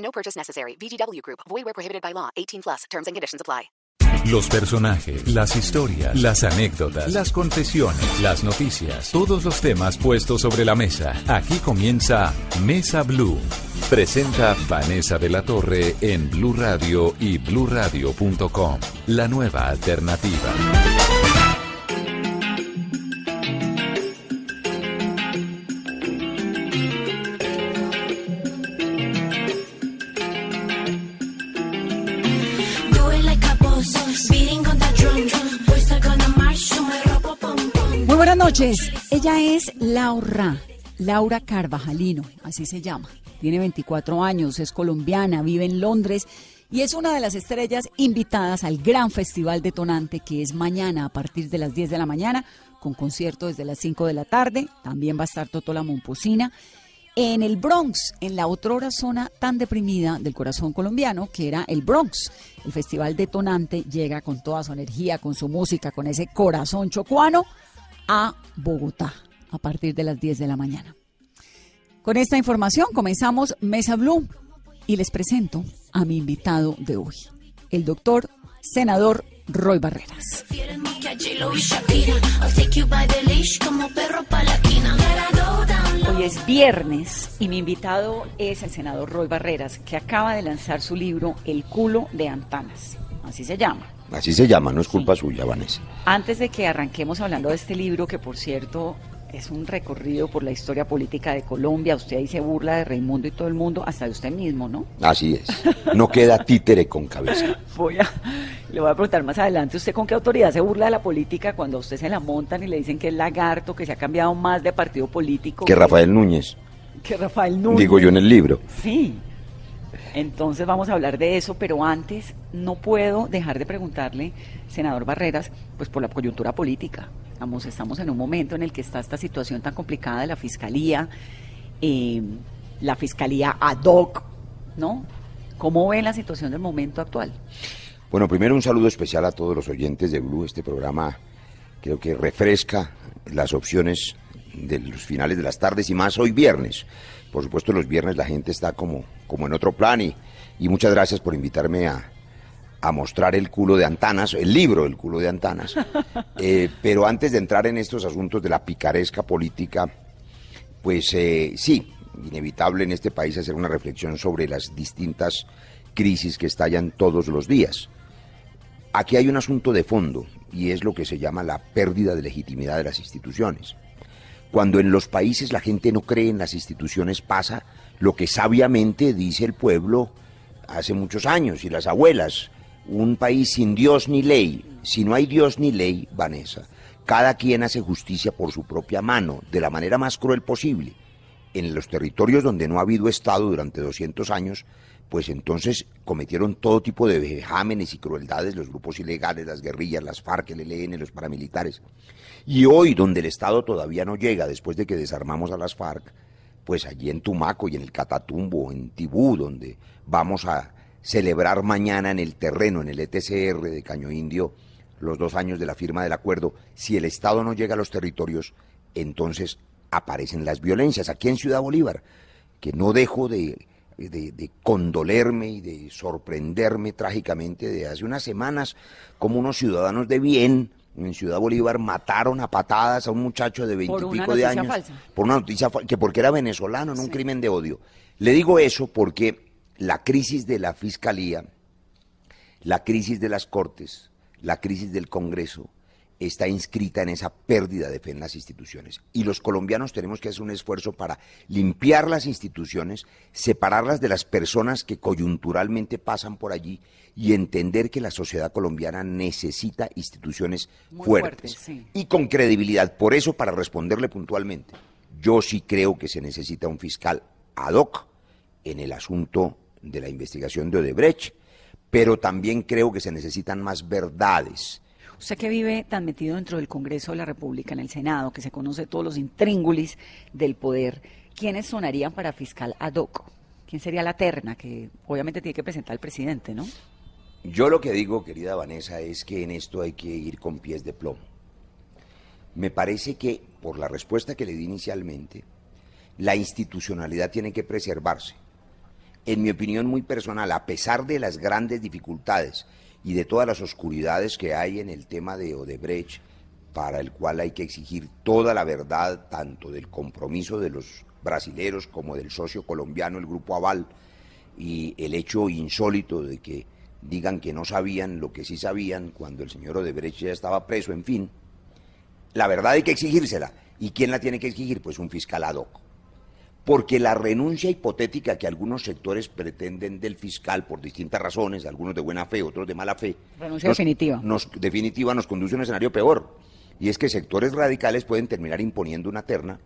No purchase necessary. VGW Group. Void where prohibited by law. 18 plus. Terms and conditions apply. Los personajes, las historias, las anécdotas, las confesiones, las noticias, todos los temas puestos sobre la mesa. Aquí comienza Mesa Blue. Presenta Vanessa de la Torre en Blue Radio y bluradio.com. La nueva alternativa. Noches. Ella es Laura, Laura Carvajalino, así se llama. Tiene 24 años, es colombiana, vive en Londres y es una de las estrellas invitadas al gran festival detonante que es mañana a partir de las 10 de la mañana, con concierto desde las 5 de la tarde. También va a estar Toto la Momposina en el Bronx, en la otrora zona tan deprimida del corazón colombiano, que era el Bronx. El festival detonante llega con toda su energía, con su música, con ese corazón chocuano a Bogotá a partir de las 10 de la mañana. Con esta información comenzamos Mesa Blue y les presento a mi invitado de hoy, el doctor senador Roy Barreras. Hoy es viernes y mi invitado es el senador Roy Barreras, que acaba de lanzar su libro El culo de Antanas. Así se llama. Así se llama, no es culpa suya, Vanessa. Antes de que arranquemos hablando de este libro, que por cierto es un recorrido por la historia política de Colombia, usted ahí se burla de Raimundo y todo el mundo, hasta de usted mismo, ¿no? Así es. No queda títere con cabeza. Voy a, le voy a preguntar más adelante, ¿usted con qué autoridad se burla de la política cuando a usted se la montan y le dicen que es lagarto, que se ha cambiado más de partido político? Que Rafael Núñez. Que Rafael Núñez. Digo yo en el libro. Sí. Entonces vamos a hablar de eso, pero antes no puedo dejar de preguntarle, senador Barreras, pues por la coyuntura política. Vamos, estamos en un momento en el que está esta situación tan complicada de la fiscalía, eh, la fiscalía ad hoc, ¿no? ¿Cómo ve la situación del momento actual? Bueno, primero un saludo especial a todos los oyentes de Blue. Este programa creo que refresca las opciones de los finales de las tardes y más hoy viernes. Por supuesto, los viernes la gente está como, como en otro plan y, y muchas gracias por invitarme a, a mostrar el culo de Antanas, el libro El culo de Antanas. Eh, pero antes de entrar en estos asuntos de la picaresca política, pues eh, sí, inevitable en este país hacer una reflexión sobre las distintas crisis que estallan todos los días. Aquí hay un asunto de fondo y es lo que se llama la pérdida de legitimidad de las instituciones. Cuando en los países la gente no cree en las instituciones pasa lo que sabiamente dice el pueblo hace muchos años y las abuelas, un país sin Dios ni ley. Si no hay Dios ni ley, Vanessa, cada quien hace justicia por su propia mano, de la manera más cruel posible. En los territorios donde no ha habido Estado durante 200 años, pues entonces cometieron todo tipo de vejámenes y crueldades los grupos ilegales, las guerrillas, las FARC, el ELN, los paramilitares. Y hoy, donde el Estado todavía no llega, después de que desarmamos a las FARC, pues allí en Tumaco y en el Catatumbo, en Tibú, donde vamos a celebrar mañana en el terreno, en el ETCR de Caño Indio, los dos años de la firma del acuerdo, si el Estado no llega a los territorios, entonces aparecen las violencias. Aquí en Ciudad Bolívar, que no dejo de, de, condolerme y de sorprenderme trágicamente de hace unas semanas, como unos ciudadanos de bien en Ciudad Bolívar mataron a patadas a un muchacho de veintipico de años falsa. por una noticia que porque era venezolano en un crimen de odio. Le digo eso porque la crisis de la fiscalía, la crisis de las cortes, la crisis del Congreso está inscrita en esa pérdida de fe en las instituciones. Y los colombianos tenemos que hacer un esfuerzo para limpiar las instituciones, separarlas de las personas que coyunturalmente pasan por allí y entender que la sociedad colombiana necesita instituciones Muy fuertes fuertes, sí. y con credibilidad. Por eso, para responderle puntualmente, yo sí creo que se necesita un fiscal ad hoc en el asunto de la investigación de Odebrecht, pero también creo que se necesitan más verdades. Usted que vive tan metido dentro del Congreso de la República, en el Senado, que se conoce todos los intríngulis del poder, ¿quiénes sonarían para fiscal ad hoc? ¿Quién sería la terna que obviamente tiene que presentar el presidente, no? Yo lo que digo, querida Vanessa, es que en esto hay que ir con pies de plomo. Me parece que, por la respuesta que le di inicialmente, la institucionalidad tiene que preservarse. En mi opinión muy personal, a pesar de las grandes dificultades y de todas las oscuridades que hay en el tema de Odebrecht, para el cual hay que exigir toda la verdad, tanto del compromiso de los brasileros como del socio colombiano, el Grupo Aval, y el hecho insólito de que digan que no sabían lo que sí sabían cuando el señor Odebrecht ya estaba preso, en fin. La verdad hay que exigírsela. ¿Y quién la tiene que exigir? Pues un fiscal ad hoc. Porque la renuncia hipotética que algunos sectores pretenden del fiscal por distintas razones, algunos de buena fe, otros de mala fe, Renuncia definitiva. Nos, definitiva nos conduce a un escenario peor. Y es que sectores radicales pueden terminar imponiendo una terna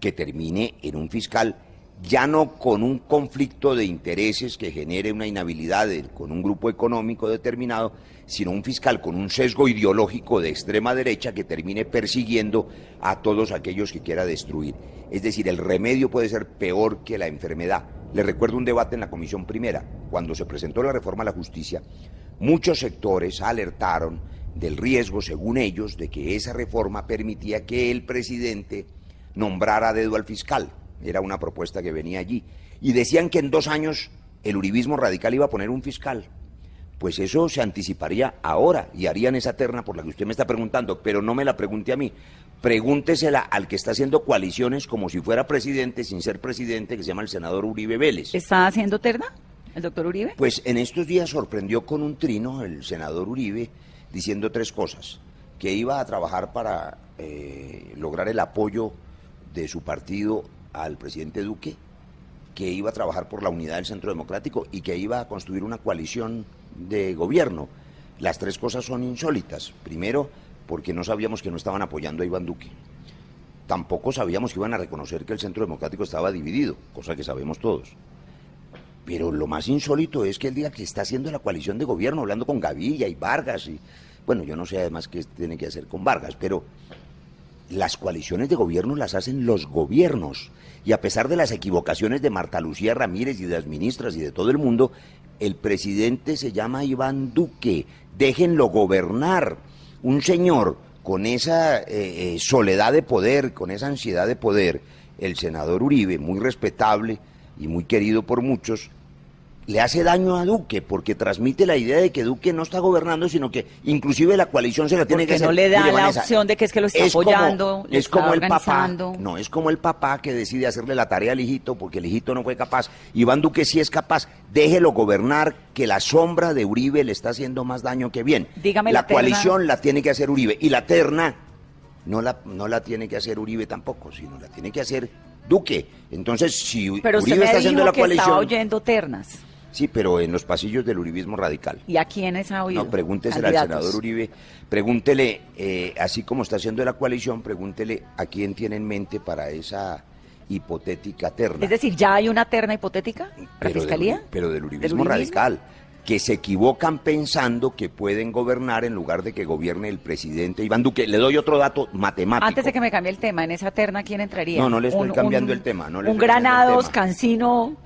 que termine en un fiscal ya no con un conflicto de intereses que genere una inhabilidad con un grupo económico determinado, sino un fiscal con un sesgo ideológico de extrema derecha que termine persiguiendo a todos aquellos que quiera destruir. Es decir, el remedio puede ser peor que la enfermedad. Les recuerdo un debate en la Comisión Primera, cuando se presentó la reforma a la justicia, muchos sectores alertaron del riesgo, según ellos, de que esa reforma permitía que el presidente nombrara a dedo al fiscal. Era una propuesta que venía allí. Y decían que en dos años el uribismo radical iba a poner un fiscal. Pues eso se anticiparía ahora y harían esa terna por la que usted me está preguntando, pero no me la pregunte a mí. Pregúntesela al que está haciendo coaliciones como si fuera presidente, sin ser presidente, que se llama el senador Uribe Vélez. ¿Está haciendo terna el doctor Uribe? Pues en estos días sorprendió con un trino el senador Uribe diciendo tres cosas. Que iba a trabajar para eh, lograr el apoyo de su partido al presidente Duque, que iba a trabajar por la unidad del Centro Democrático y que iba a construir una coalición de gobierno. Las tres cosas son insólitas. Primero, porque no sabíamos que no estaban apoyando a Iván Duque. Tampoco sabíamos que iban a reconocer que el Centro Democrático estaba dividido, cosa que sabemos todos. Pero lo más insólito es que el día que está haciendo la coalición de gobierno, hablando con Gavilla y Vargas, y bueno, yo no sé además qué tiene que hacer con Vargas, pero las coaliciones de gobierno las hacen los gobiernos. Y a pesar de las equivocaciones de Marta Lucía Ramírez y de las ministras y de todo el mundo, el presidente se llama Iván Duque. Déjenlo gobernar. Un señor con esa eh, eh, soledad de poder, con esa ansiedad de poder, el senador Uribe, muy respetable y muy querido por muchos, le hace daño a Duque porque transmite la idea de que Duque no está gobernando, sino que inclusive la coalición se la tiene que Porque hacer. no le da Mire, la Vanessa, opción de que es que lo está es como- apoyando, es está como el papá, organizando. no, es como el papá que decide hacerle la tarea al hijito porque el hijito no fue capaz. Iván Duque sí es capaz, déjelo gobernar, que la sombra de Uribe le está haciendo más daño que bien. Dígame la la coalición la tiene que hacer Uribe y la terna no la, no la tiene que hacer Uribe tampoco, sino la tiene que hacer Duque. Entonces, si Pero usted Uribe me está haciendo la que coalición... estaba oyendo ternas. Sí, pero en los pasillos del uribismo radical. ¿Y a quiénes ha oído? No, pregúntese al senador Uribe, pregúntele, eh, así como está haciendo la coalición, pregúntele a quién tiene en mente para esa hipotética terna. Es decir, ¿ya hay una terna hipotética para pero del fiscalía? uri- pero del uribismo, ¿Del uribismo? radical, que se equivocan pensando que pueden gobernar en lugar de que gobierne el presidente Iván Duque. Le doy otro dato matemático. Antes de que me cambie el tema, en esa terna, ¿quién entraría? No, no le estoy cambiando el tema, no le un Granados. Cancino,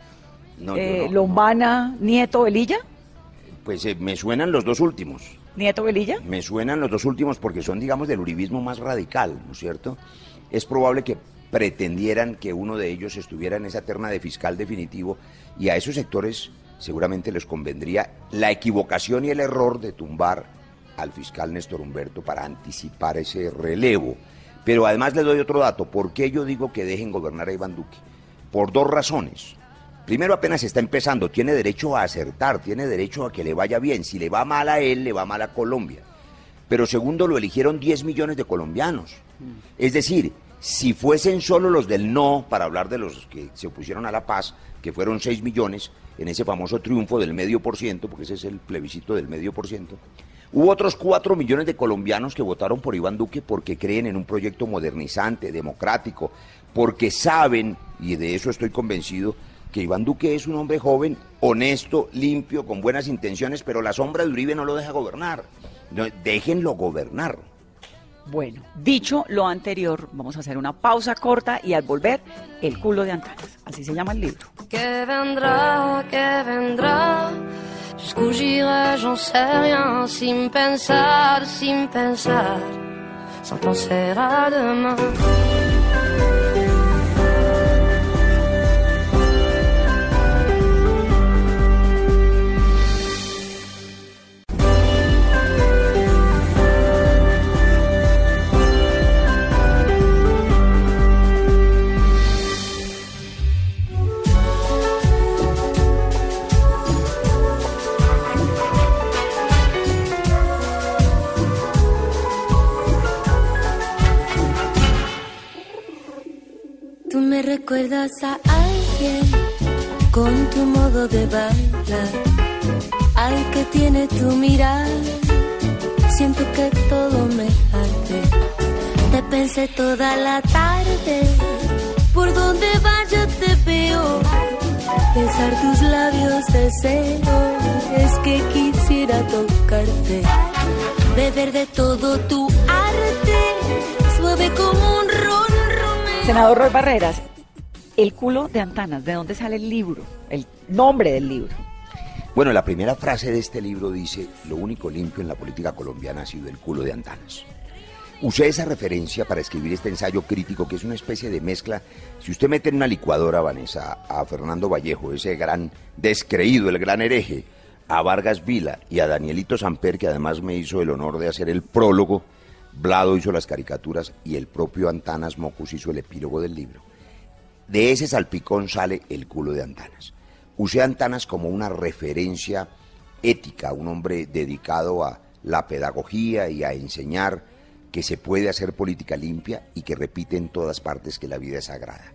No, eh, no. Lombana, Nieto, Velilla. Pues eh, me suenan los dos últimos. Nieto, Velilla. Me suenan los dos últimos porque son, digamos, del uribismo más radical, ¿no es cierto? Es probable que pretendieran que uno de ellos estuviera en esa terna de fiscal definitivo y a esos sectores seguramente les convendría la equivocación y el error de tumbar al fiscal Néstor Humberto para anticipar ese relevo. Pero además le doy otro dato. ¿Por qué yo digo que dejen gobernar a Iván Duque? Por dos razones. Primero, apenas está empezando, tiene derecho a acertar, tiene derecho a que le vaya bien. Si le va mal a él, le va mal a Colombia. Pero segundo, lo eligieron 10 millones de colombianos. Es decir, si fuesen solo los del no, para hablar de los que se opusieron a la paz, que fueron 6 millones, en ese famoso triunfo del medio por ciento, porque ese es el plebiscito del medio por ciento, hubo otros 4 millones de colombianos que votaron por Iván Duque porque creen en un proyecto modernizante, democrático, porque saben, y de eso estoy convencido, que Iván Duque es un hombre joven, honesto, limpio, con buenas intenciones, pero la sombra de Uribe no lo deja gobernar. No, déjenlo gobernar. Bueno, dicho lo anterior, vamos a hacer una pausa corta y al volver, el culo de Antanas. Así se llama el libro. Que vendrá, que vendrá. Jusqu'où j'irai, j'en sais rien. Sin pensar, sin pensar. Sans penser à demain. Recuerdas a alguien con tu modo de bailar, al que tiene tu mirar. Siento que todo me arde. Te pensé toda la tarde, por donde vaya te veo. Besar tus labios deseo, es que quisiera tocarte, beber de todo tu arte, suave como un ron. Senador Roy Barreras, el culo de Antanas, ¿de dónde sale el libro? El nombre del libro. Bueno, la primera frase de este libro dice, lo único limpio en la política colombiana ha sido el culo de Antanas. Usé esa referencia para escribir este ensayo crítico que es una especie de mezcla. Si usted mete en una licuadora, Vanessa, a Fernando Vallejo, ese gran descreído, el gran hereje, a Vargas Vila y a Danielito Samper, que además me hizo el honor de hacer el prólogo, Blado hizo las caricaturas y el propio Antanas Mocus hizo el epílogo del libro. De ese salpicón sale el culo de Antanas. Usé Antanas como una referencia ética, un hombre dedicado a la pedagogía y a enseñar que se puede hacer política limpia y que repite en todas partes que la vida es sagrada.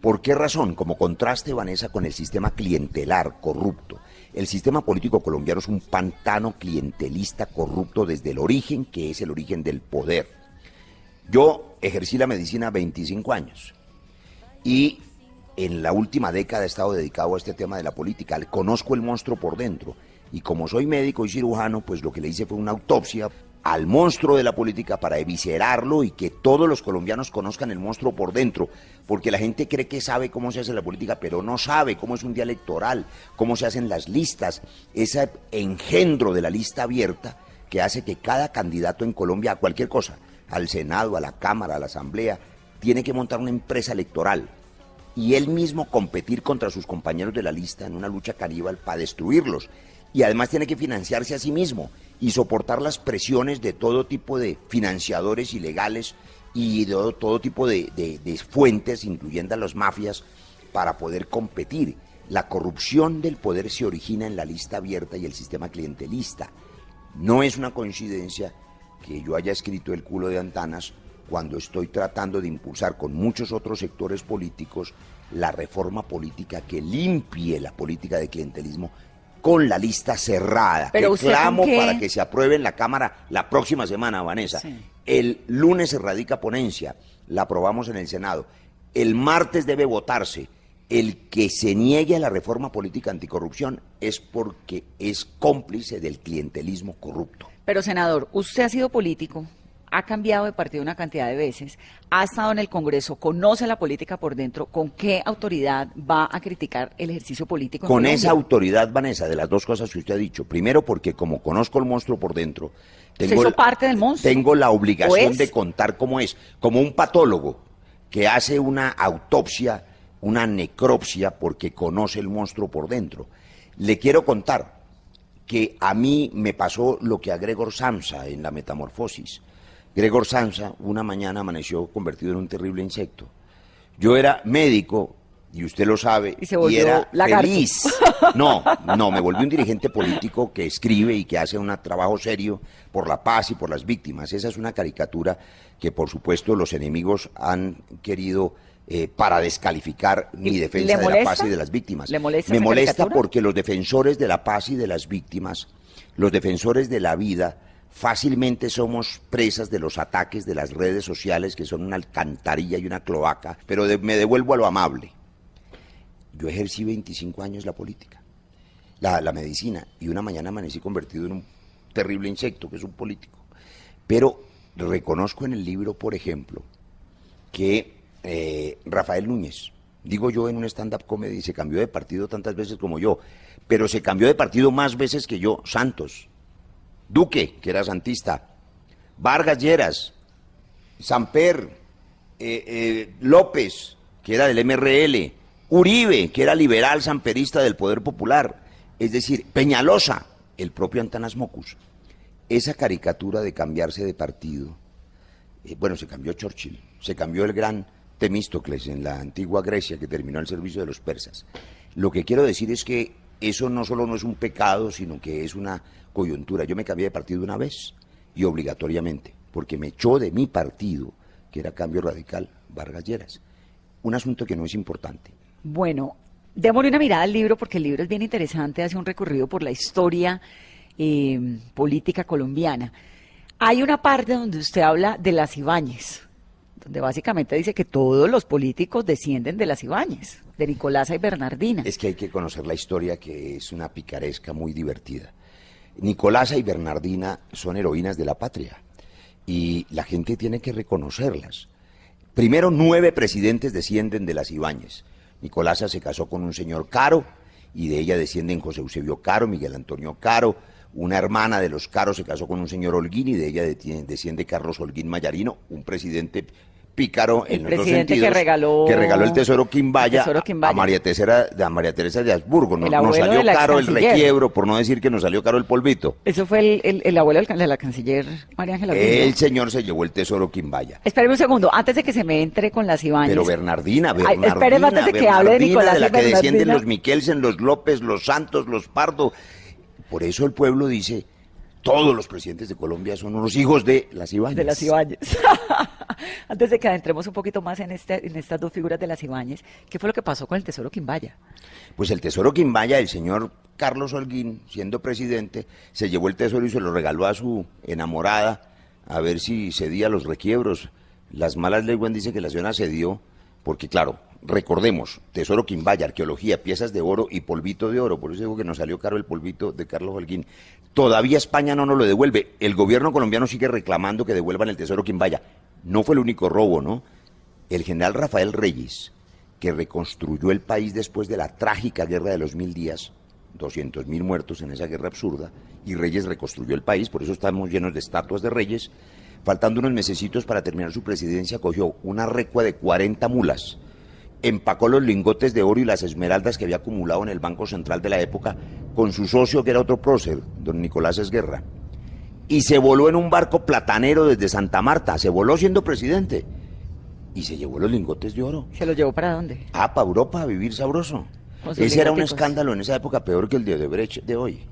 ¿Por qué razón? Como contraste, Vanessa, con el sistema clientelar, corrupto. El sistema político colombiano es un pantano clientelista corrupto desde el origen, que es el origen del poder. Yo ejercí la medicina 25 años y en la última década he estado dedicado a este tema de la política. Conozco el monstruo por dentro. Y como soy médico y cirujano, pues lo que le hice fue una autopsia al monstruo de la política para eviscerarlo y que todos los colombianos conozcan el monstruo por dentro, porque la gente cree que sabe cómo se hace la política, pero no sabe cómo es un día electoral, cómo se hacen las listas, ese engendro de la lista abierta que hace que cada candidato en Colombia a cualquier cosa, al Senado, a la Cámara, a la Asamblea, tiene que montar una empresa electoral y él mismo competir contra sus compañeros de la lista en una lucha caníbal para destruirlos. Y además tiene que financiarse a sí mismo y soportar las presiones de todo tipo de financiadores ilegales y de todo, tipo de, de- de fuentes, incluyendo a las mafias, para poder competir. La corrupción del poder se origina en la lista abierta y el sistema clientelista. No es una coincidencia que yo haya escrito el culo de Antanas cuando estoy tratando de impulsar con muchos otros sectores políticos la reforma política que limpie la política de clientelismo con la lista cerrada. Pero que usted con clamo qué- para que se apruebe en la Cámara la próxima semana, Vanessa. Sí. El lunes se radica ponencia, la aprobamos en el Senado. El martes debe votarse. El que se niegue a la reforma política anticorrupción es porque es cómplice del clientelismo corrupto. Pero, senador, usted ha sido político, ha cambiado de partido una cantidad de veces, ha estado en el Congreso, conoce la política por dentro. ¿Con qué autoridad va a criticar el ejercicio político? Con Colombia? esa autoridad, Vanessa, de las dos cosas que usted ha dicho. Primero, porque como conozco el monstruo por dentro, ¿Usted hizo la- parte del monstruo? Tengo la ¿O obligación de contar cómo es. Como un patólogo que hace una autopsia, una necropsia, porque conoce el monstruo por dentro. Le quiero contar que a mí me pasó lo que a Gregor Samsa en la metamorfosis. Gregor Samsa una mañana amaneció convertido en un terrible insecto. Yo era médico, y usted lo sabe, Y se volvió era lagarto. feliz. No, no, me volví un dirigente político que escribe y que hace un trabajo serio por la paz y por las víctimas. Esa es una caricatura que, por supuesto, los enemigos han querido eh, para descalificar mi ¿Y defensa de la paz y de las víctimas. ¿Le molesta Me molesta caricatura? porque los defensores de la paz y de las víctimas, los defensores de la vida, fácilmente somos presas de los ataques de las redes sociales que son una alcantarilla y una cloaca, pero me devuelvo a lo amable. yo ejercí 25 años la política, la, la medicina, y una mañana amanecí convertido en un terrible insecto, que es un político. Pero reconozco en el libro, por ejemplo, que eh, Rafael Núñez, digo yo en un stand-up comedy, se cambió de partido tantas veces como yo, pero se cambió de partido más veces que yo, Santos, Duque, que era santista, Vargas Lleras, Samper, eh, eh, López, que era del MRL, Uribe, que era liberal samperista del Poder Popular, es decir, Peñalosa, el propio Antanas Mocus. Esa caricatura de cambiarse de partido, eh, bueno, se cambió Churchill, se cambió el gran Temístocles en la antigua Grecia que terminó al servicio de los persas. Lo que quiero decir es que eso no solo no es un pecado, sino que es una coyuntura. Yo me cambié de partido una vez y obligatoriamente, porque me echó de mi partido, que era Cambio Radical, Vargas Lleras. Un asunto que no es importante. Bueno, démosle una mirada al libro porque el libro es bien interesante, hace un recorrido por la historia eh, política colombiana. Hay una parte donde usted habla de las Ibáñez, donde básicamente dice que todos los políticos descienden de las Ibáñez, de Nicolasa y Bernardina. Es que hay que conocer la historia, que es una picaresca muy divertida. Nicolasa y Bernardina son heroínas de la patria y la gente tiene que reconocerlas. Primero, nueve presidentes descienden de las Ibáñez. Nicolasa se casó con un señor Caro y de ella descienden José Eusebio Caro, Miguel Antonio Caro. Una hermana de los Caros se casó con un señor Holguín y de ella desciende Carlos Holguín Mayarino, un presidente pícaro El en los presidente que sentidos, regaló- que regaló el tesoro Quimbaya, Tesoro Quimbaya. a María Teresa, a María Teresa de Habsburgo. Nos salió de caro el requiebro, por no decir que nos salió caro el polvito. Eso fue el, el- el abuelo de la canciller María Ángela. El señor se llevó el tesoro Quimbaya. Espéreme un segundo, antes de que se me entre con las Ibáñez. Pero Bernardina, Ay, Bernardina, espéreme antes de que hable de Nicolás de la que descienden los Miquelsen, los López, los Santos, los Pardo. Por eso el pueblo dice, todos los presidentes de Colombia son unos hijos de las Ibáñez. de las Ibáñez. Antes de que adentremos un poquito más en, este, en estas dos figuras de las Ibáñez, ¿qué fue lo que pasó con el Tesoro Quimbaya? Pues el tesoro Quimbaya, el señor Carlos Holguín, siendo presidente, se llevó el tesoro y se lo regaló a su enamorada a ver si cedía los requiebros. Las malas lenguas dicen que la señora cedió, porque claro, recordemos, tesoro Quimbaya, arqueología, piezas de oro y polvito de oro, por eso digo que nos salió caro el polvito de Carlos Holguín. Todavía España no nos lo devuelve. El gobierno colombiano sigue reclamando que devuelvan el tesoro Quimbaya. No fue el único robo, ¿no? El general Rafael Reyes, que reconstruyó el país después de la trágica guerra de los mil días, 200 mil muertos en esa guerra absurda, y Reyes reconstruyó el país, por eso estamos llenos de estatuas de Reyes. Faltando unos mesecitos para terminar su presidencia, cogió una recua de 40 mulas, empacó los lingotes de oro y las esmeraldas que había acumulado en el Banco Central de la época con su socio, que era otro prócer, don Nicolás Esguerra, y se voló en un barco platanero desde Santa Marta, se voló siendo presidente, y se llevó los lingotes de oro. ¿Se lo llevó para dónde? Ah, para Europa, a vivir sabroso. Ese era un escándalo en esa época peor que el de Odebrecht de hoy.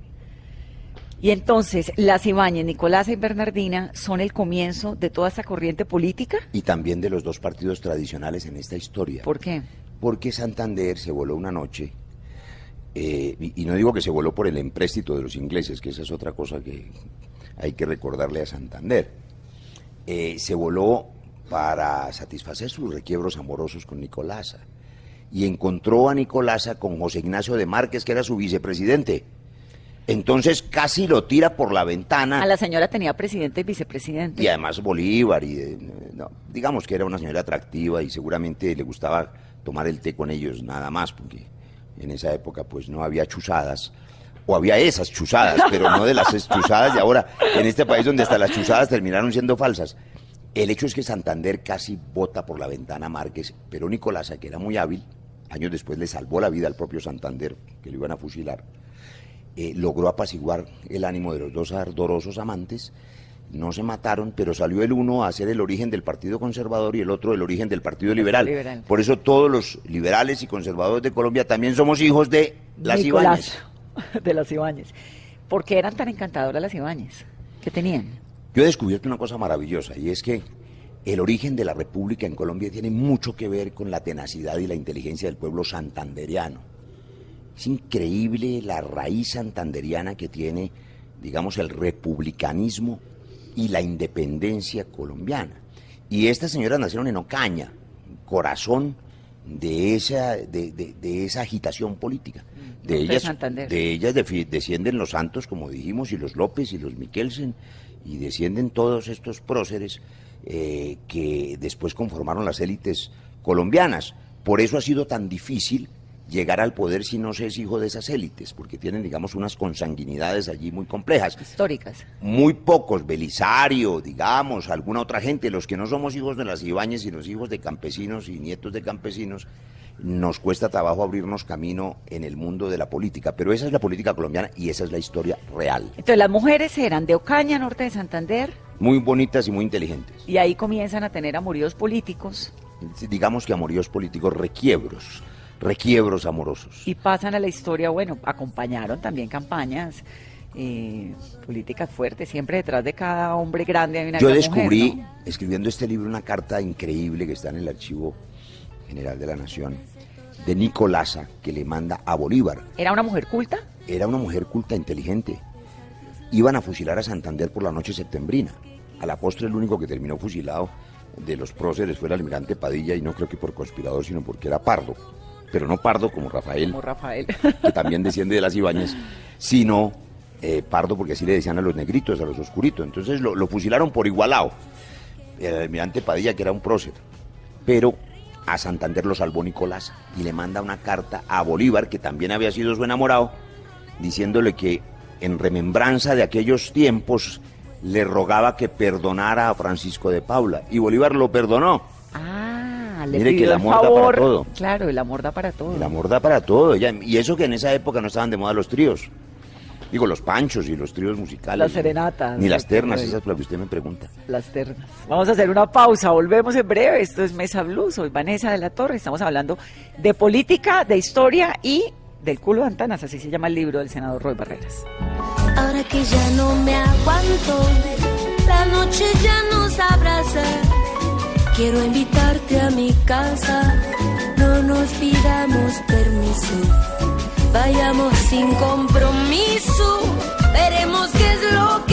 Y entonces, las Ibáñez, Nicolás y Bernardina son el comienzo de toda esta corriente política. Y también de los dos partidos tradicionales en esta historia. ¿Por qué? Porque Santander se voló una noche, eh, y, y no digo que se voló por el empréstito de los ingleses, que esa es otra cosa que hay que recordarle a Santander. Eh, se voló para satisfacer sus requiebros amorosos con Nicolasa. Y encontró a Nicolasa con José Ignacio de Márquez, que era su vicepresidente. Entonces casi lo tira por la ventana. A la señora tenía presidente y vicepresidente. Y además Bolívar, y eh, no, digamos que era una señora atractiva y seguramente le gustaba tomar el té con ellos nada más, porque en esa época pues no había chuzadas, o había esas chuzadas, pero no de las chuzadas de ahora, en este país donde hasta las chuzadas terminaron siendo falsas. El hecho es que Santander casi bota por la ventana a Márquez, pero Nicolasa, que era muy hábil, años después le salvó la vida al propio Santander, que lo iban a fusilar eh, logró apaciguar el ánimo de los dos ardorosos amantes. No se mataron, pero salió el uno a ser el origen del Partido Conservador y el otro el origen del Partido Liberal. Liberal. Por eso todos los liberales y conservadores de Colombia también somos hijos de las Nicolás, Ibáñez. de las Ibáñez. ¿Por qué eran tan encantadoras las Ibáñez? ¿Qué tenían? Yo he descubierto una cosa maravillosa y es que el origen de la República en Colombia tiene mucho que ver con la tenacidad y la inteligencia del pueblo santanderiano. Es increíble la raíz santanderiana que tiene, digamos, el republicanismo y la independencia colombiana. Y estas señoras nacieron en Ocaña, corazón de esa, de, de- de esa agitación política. De Norte de ellas, Santander. de ellas descienden los Santos, como dijimos, y los López y los Miquelsen, y descienden todos estos próceres eh, que después conformaron las élites colombianas. Por eso ha sido tan difícil llegar al poder si no se es hijo de esas élites, porque tienen, digamos, unas consanguinidades allí muy complejas Históricas. muy pocos, Belisario, digamos, alguna otra gente, los que no somos hijos de las Ibáñez y los hijos de campesinos y nietos de campesinos, nos cuesta trabajo abrirnos camino en el mundo de la política, pero esa es la política colombiana y esa es la historia real. Entonces las mujeres eran de Ocaña, norte de Santander, Muy bonitas y muy inteligentes. y ahí comienzan a tener amoríos políticos Digamos que amoríos políticos requiebros, requiebros amorosos. y pasan a la historia, bueno, acompañaron también campañas eh, políticas fuertes, siempre detrás de cada hombre grande hay una Yo descubrí, mujer, ¿no? escribiendo este libro, una carta increíble que está en el Archivo General de la Nación, de Nicolasa, que le manda a Bolívar. ¿Era una mujer culta? Era una mujer culta, inteligente. Iban a fusilar a Santander por la noche septembrina. A la postre el único que terminó fusilado de los próceres fue el almirante Padilla y no creo que por conspirador, sino porque era pardo. Pero no pardo como Rafael, Como Rafael. que también desciende de las Ibáñez, sino eh, pardo porque así le decían a los negritos, a los oscuritos. Entonces lo, lo fusilaron por igualado. El almirante Padilla, que era un prócer. Pero a Santander lo salvó Nicolás y le manda una carta a Bolívar, que también había sido su enamorado, diciéndole que en remembranza de aquellos tiempos le rogaba que perdonara a Francisco de Paula. Y Bolívar lo perdonó. Ah, le Mire que el amor el da para todo. Claro, el amor da para todo. El amor da para todo. y eso que en esa época no estaban de moda los tríos. Digo, los panchos y los tríos musicales. Las serenatas. Ni las ternas, esas por las que usted me pregunta. Las ternas. Vamos a hacer una pausa, volvemos en breve. Esto es Mesa Blue, soy Vanessa de la Torre. Estamos hablando de política, de historia y del culo de Antanas, así se llama el libro del senador Roy Barreras. Ahora que ya no me aguanto, la noche ya nos abraza. Quiero invitarte a mi casa, no nos pidamos permiso. Vayamos sin compromiso, veremos qué es lo que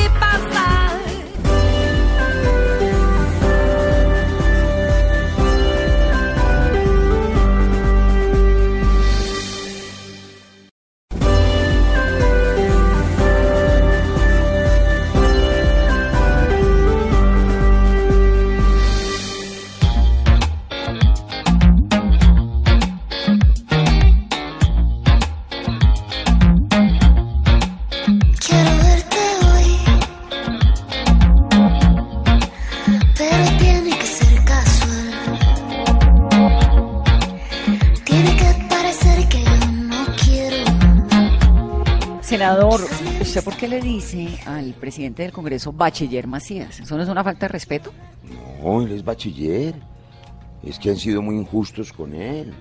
Senador, ¿usted por qué le dice al presidente del Congreso Bachiller Macías? ¿Eso no es una falta de respeto? No, él es bachiller. Es que han sido muy injustos con él.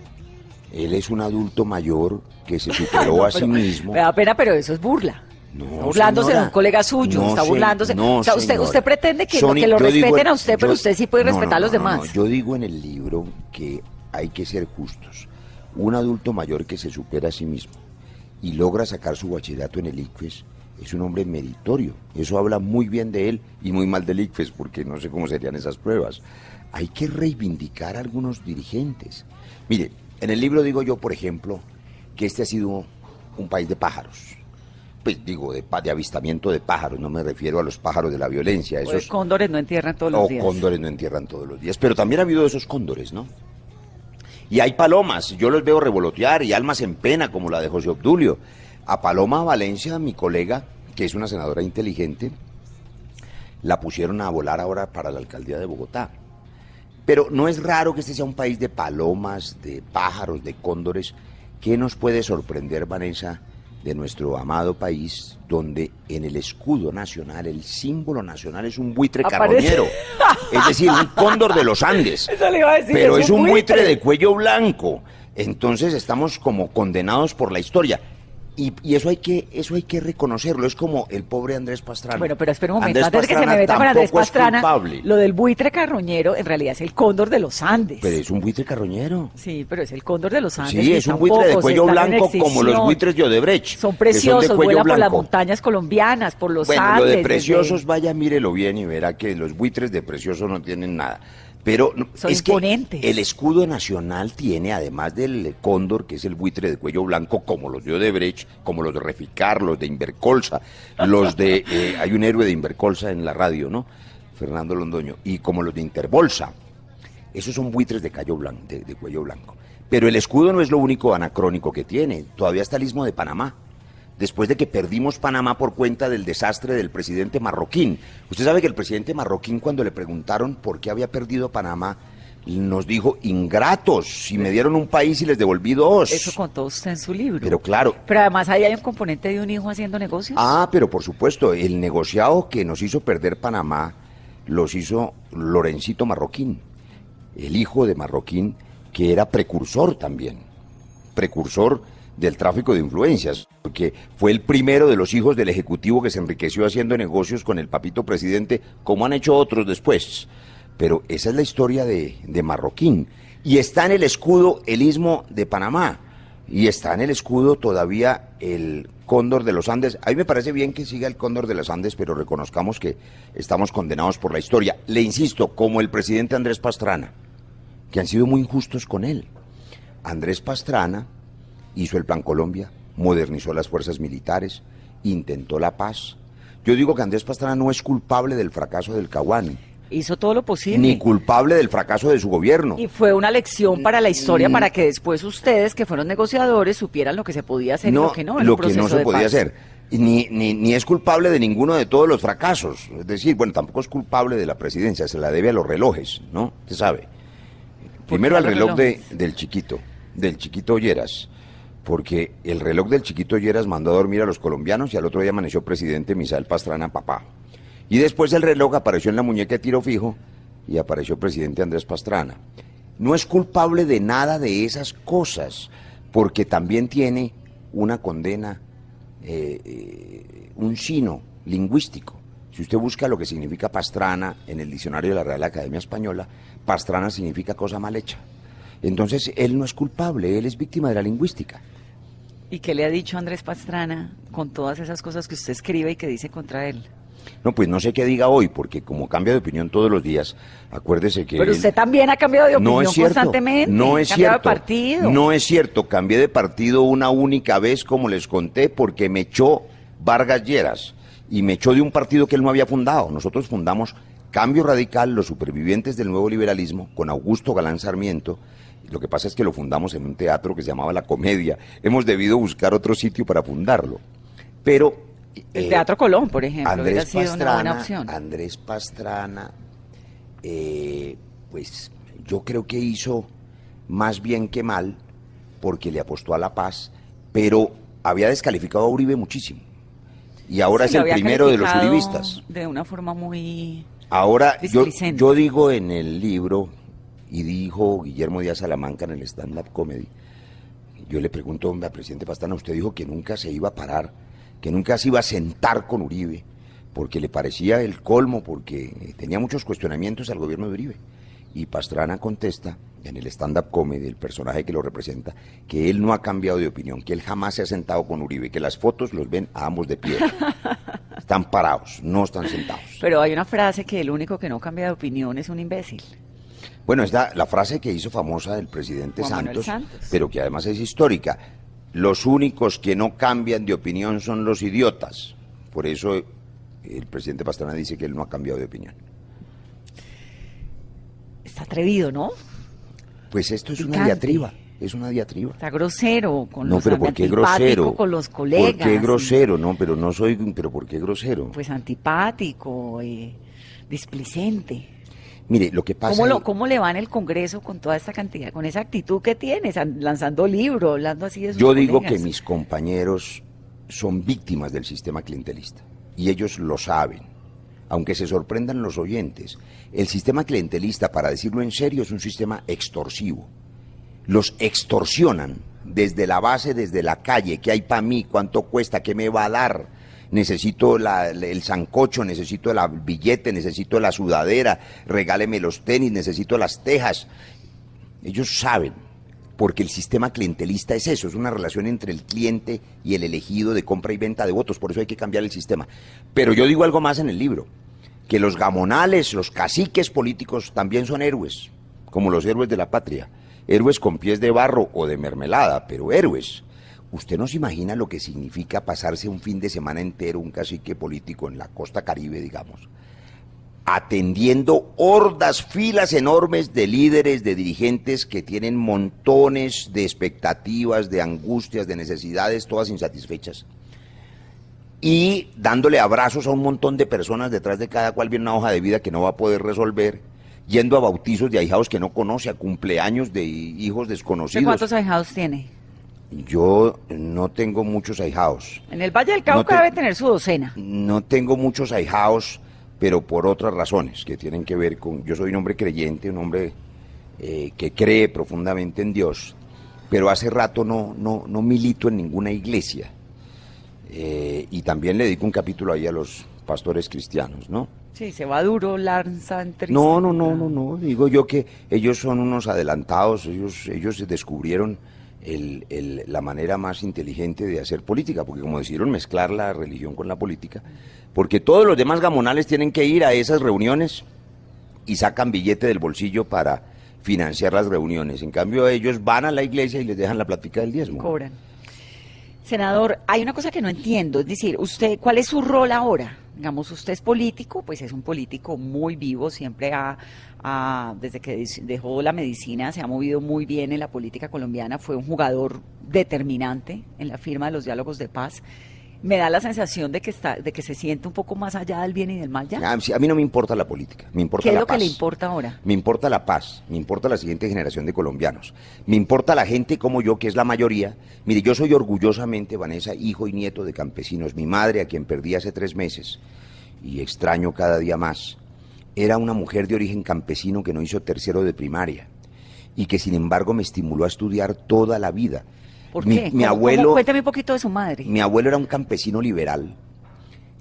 Él es un adulto mayor que se superó No, a sí mismo. Me da pena, pero eso es burla. No, Está burlándose señora. de un colega suyo, No, está se- burlándose. no, o sea, usted, usted pretende que, lo digo respeten en- a usted, pero usted sí puede respetar a los demás. Yo digo en el libro que hay que ser justos. Un adulto mayor que se supera a sí mismo y logra sacar su bachillerato en el ICFES es un hombre meritorio. Eso habla muy bien de él y muy mal del ICFES porque no sé cómo serían esas pruebas. Hay que reivindicar a algunos dirigentes. Mire, en el libro digo yo, por ejemplo, que este ha sido un país de pájaros. Pues digo, de, avistamiento de pájaros, no me refiero a los pájaros de la violencia. Pues Esos, cóndores no entierran todos los o días. cóndores no entierran todos los días. Pero también ha habido esos cóndores, ¿no? Y hay palomas, yo los veo revolotear y almas en pena, como la de José Obdulio. A Paloma Valencia, mi colega, que es una senadora inteligente, la pusieron a volar ahora para la alcaldía de Bogotá. Pero no es raro que este sea un país de palomas, de pájaros, de cóndores. ¿Qué nos puede sorprender, Vanessa, de nuestro amado país, donde en el escudo nacional, el símbolo nacional es un buitre Aparece. carroñero? Es decir, un cóndor de los Andes. Eso le iba a decir, Pero es un un buitre buitre. de cuello blanco. Entonces estamos como condenados por la historia. Y, y eso hay que eso hay que reconocerlo. Es como el pobre Andrés Pastrana. Bueno, pero espera un momento, Andrés antes de que se me meta con Andrés Pastrana, lo del buitre carroñero en realidad es el cóndor de los Andes. Pero es un buitre carroñero. Sí, pero es el cóndor de los Andes. Sí, es un buitre de cuello blanco como los buitres de Odebrecht. Son preciosos, vuelan por las montañas colombianas, por los Bueno, Andes. lo de desde- preciosos, vaya, mírelo bien y verá que los buitres de preciosos no tienen nada. Pero no, Son es que el escudo nacional tiene, además del cóndor, que es el buitre de cuello blanco, como los de Odebrecht, como los de Reficar, los de Invercolsa, los de... eh, hay un héroe de Invercolsa en la radio, ¿no? Fernando Londoño. Y como los de Interbolsa. Esos son buitres de, callo blanco, de, de cuello blanco. Pero el escudo no es lo único anacrónico que tiene. Todavía está el istmo de Panamá. Después de que perdimos Panamá por cuenta del desastre del presidente marroquín. Usted sabe que el presidente marroquín, cuando le preguntaron por qué había perdido Panamá, nos dijo ingratos, si me dieron un país y les devolví dos. Eso contó usted en su libro. Pero claro, Pero además ahí hay un componente de un hijo haciendo negocios. Ah, pero por supuesto, el negociado que nos hizo perder Panamá los hizo Lorencito Marroquín, el hijo de Marroquín, que era precursor también, precursor del tráfico de influencias, porque fue el primero de los hijos del Ejecutivo que se enriqueció haciendo negocios con el papito presidente, como han hecho otros después. Pero esa es la historia de, de Marroquín. Y está en el escudo el istmo de Panamá. Y está en el escudo todavía el cóndor de los Andes. A mí me parece bien que siga el cóndor de los Andes, pero reconozcamos que estamos condenados por la historia. Le insisto, como el presidente Andrés Pastrana, que han sido muy injustos con él. Andrés Pastrana hizo el Plan Colombia, modernizó las fuerzas militares, intentó la paz. Yo digo que Andrés Pastrana no es culpable del fracaso del Caguán, Hizo todo lo posible. ni culpable del fracaso de su gobierno. Y fue una lección para la historia Mm. para que después ustedes, que fueron negociadores, supieran lo que se podía hacer y lo que no. en lo un que no se podía paz. hacer. Ni, ni, ni es culpable de ninguno de todos los fracasos. Es decir, bueno, tampoco es culpable de la presidencia, se la debe a los relojes, ¿no? Usted sabe. Primero al reloj de, del chiquito, del chiquito Lleras, porque el reloj del chiquito Lleras mandó a dormir a los colombianos y al otro día amaneció presidente Misael Pastrana, papá. Y después el reloj apareció en la muñeca de tiro fijo y apareció presidente Andrés Pastrana. No es culpable de nada de esas cosas, porque también tiene una condena, eh, eh, un sino lingüístico. Si usted busca lo que significa Pastrana en el diccionario de la Real Academia Española, Pastrana significa cosa mal hecha. Entonces, él no es culpable, él es víctima de la lingüística. ¿Y qué le ha dicho Andrés Pastrana con todas esas cosas que usted escribe y que dice contra él? No, pues no sé qué diga hoy, porque como cambia de opinión todos los días, acuérdese que... Pero él- usted también ha cambiado de opinión no es cierto, constantemente. No es cierto. de partido. No es cierto. Cambié de partido una única vez, como les conté, porque me echó Vargas Lleras y me echó de un partido que él no había fundado. Nosotros fundamos Cambio Radical, los supervivientes del nuevo liberalismo, con Augusto Galán Sarmiento. Lo que pasa es que lo fundamos en un teatro que se llamaba La Comedia. Hemos debido buscar otro sitio para fundarlo. Pero. El eh, Teatro Colón, por ejemplo, Andrés sido una buena Pastrana, opción. Andrés Pastrana, eh, pues yo creo que hizo más bien que mal porque le apostó a la paz, pero había descalificado a Uribe muchísimo. Y ahora Sí, es el primero de los uribistas. De una forma muy... Ahora, yo, yo digo en el libro, y dijo Guillermo Díaz Salamanca en el stand-up comedy, yo le pregunto hombre, al presidente Pastrana, usted dijo que nunca se iba a parar, que nunca se iba a sentar con Uribe, porque le parecía el colmo, porque tenía muchos cuestionamientos al gobierno de Uribe. Y Pastrana contesta, en el stand-up comedy, el personaje que lo representa, que él no ha cambiado de opinión, que él jamás se ha sentado con Uribe, que las fotos los ven a ambos de pie. Están parados, no están sentados. Pero hay una frase que el único que no cambia de opinión es un imbécil. Bueno, es la, la frase que hizo famosa del presidente Santos, Santos. pero que además es histórica. Los únicos que no cambian de opinión son los idiotas. Por eso el presidente Pastrana dice que él no ha cambiado de opinión. Está atrevido, ¿no? Pues esto es una diatriba, es una diatriba. Está grosero con No, los pero ¿por qué grosero? con los colegas. ¿Por qué grosero? No, pero no soy, pero ¿por qué grosero? Pues antipático, eh, displicente. Mire, lo que pasa ¿Cómo, lo, ¿Cómo le va en el Congreso con toda esta cantidad, con esa actitud que tiene, san- lanzando libros, hablando así de sus Yo digo que mis compañeros son víctimas del sistema clientelista y ellos lo saben. Aunque se sorprendan los oyentes, el sistema clientelista, para decirlo en serio, es un sistema extorsivo. Los extorsionan desde la base, desde la calle, qué hay para mí, cuánto cuesta, qué me va a dar. Necesito el sancocho, necesito el billete, necesito la sudadera, regáleme los tenis, necesito las tejas. Ellos saben, porque el sistema clientelista es eso, es una relación entre el cliente y el elegido de compra y venta de votos, por eso hay que cambiar el sistema. Pero yo digo algo más en el libro. que los gamonales, los caciques políticos también son héroes, como los héroes de la patria. Héroes con pies de barro o de mermelada, pero héroes. Usted no se imagina lo que significa pasarse un fin de semana entero un cacique político en la costa caribe, digamos, atendiendo hordas, filas enormes de líderes, de dirigentes que tienen montones de expectativas, de angustias, de necesidades, todas insatisfechas. Y dándole abrazos a un montón de personas detrás de cada cual viene una hoja de vida que no va a poder resolver, yendo a bautizos de ahijados que no conoce, a cumpleaños de hijos ¿Usted desconocidos. cuántos ahijados tiene? Yo no tengo muchos ahijados. En el Valle del Cauca No te- debe tener su docena. No tengo muchos ahijados, pero por otras razones que tienen que ver con... Yo soy un hombre creyente, un hombre eh, que cree profundamente en Dios, pero hace rato no, no, no milito en ninguna iglesia. Eh, y también le dedico un capítulo ahí a los pastores cristianos, ¿no? Sí, se va duro, lanza entre... No, no, no, no, no. Digo yo que ellos son unos adelantados, ellos, ellos descubrieron el- el- la manera más inteligente de hacer política, porque como decidieron mezclar la religión con la política, porque todos los demás gamonales tienen que ir a esas reuniones y sacan billete del bolsillo para financiar las reuniones. En cambio, ellos van a la iglesia y les dejan la plática del diezmo. Cobran. Senador, hay una cosa que no entiendo, es decir, usted, ¿cuál es su rol ahora? Digamos, usted es político, pues es un político muy vivo, siempre ha, desde que dejó la medicina, se ha movido muy bien en la política colombiana, fue un jugador determinante en la firma de los diálogos de paz. Me da la sensación de que está, de que se siente un poco más allá del bien y del mal ya. Ah, sí, A mí no me importa la política, me importa ¿Qué es la lo que le importa ahora? Me importa la paz, me importa la siguiente generación de colombianos, me importa la gente como yo, que es la mayoría. Mire, yo soy orgullosamente, Vanessa, hijo y nieto de campesinos. Mi madre, a quien perdí hace tres meses y extraño cada día más, era una mujer de origen campesino que no hizo tercero de primaria y que sin embargo me estimuló a estudiar toda la vida. ¿Por mi, qué? mi ¿Cómo- cómo? abuelo... Cuéntame un poquito de su madre. Mi abuelo era un campesino liberal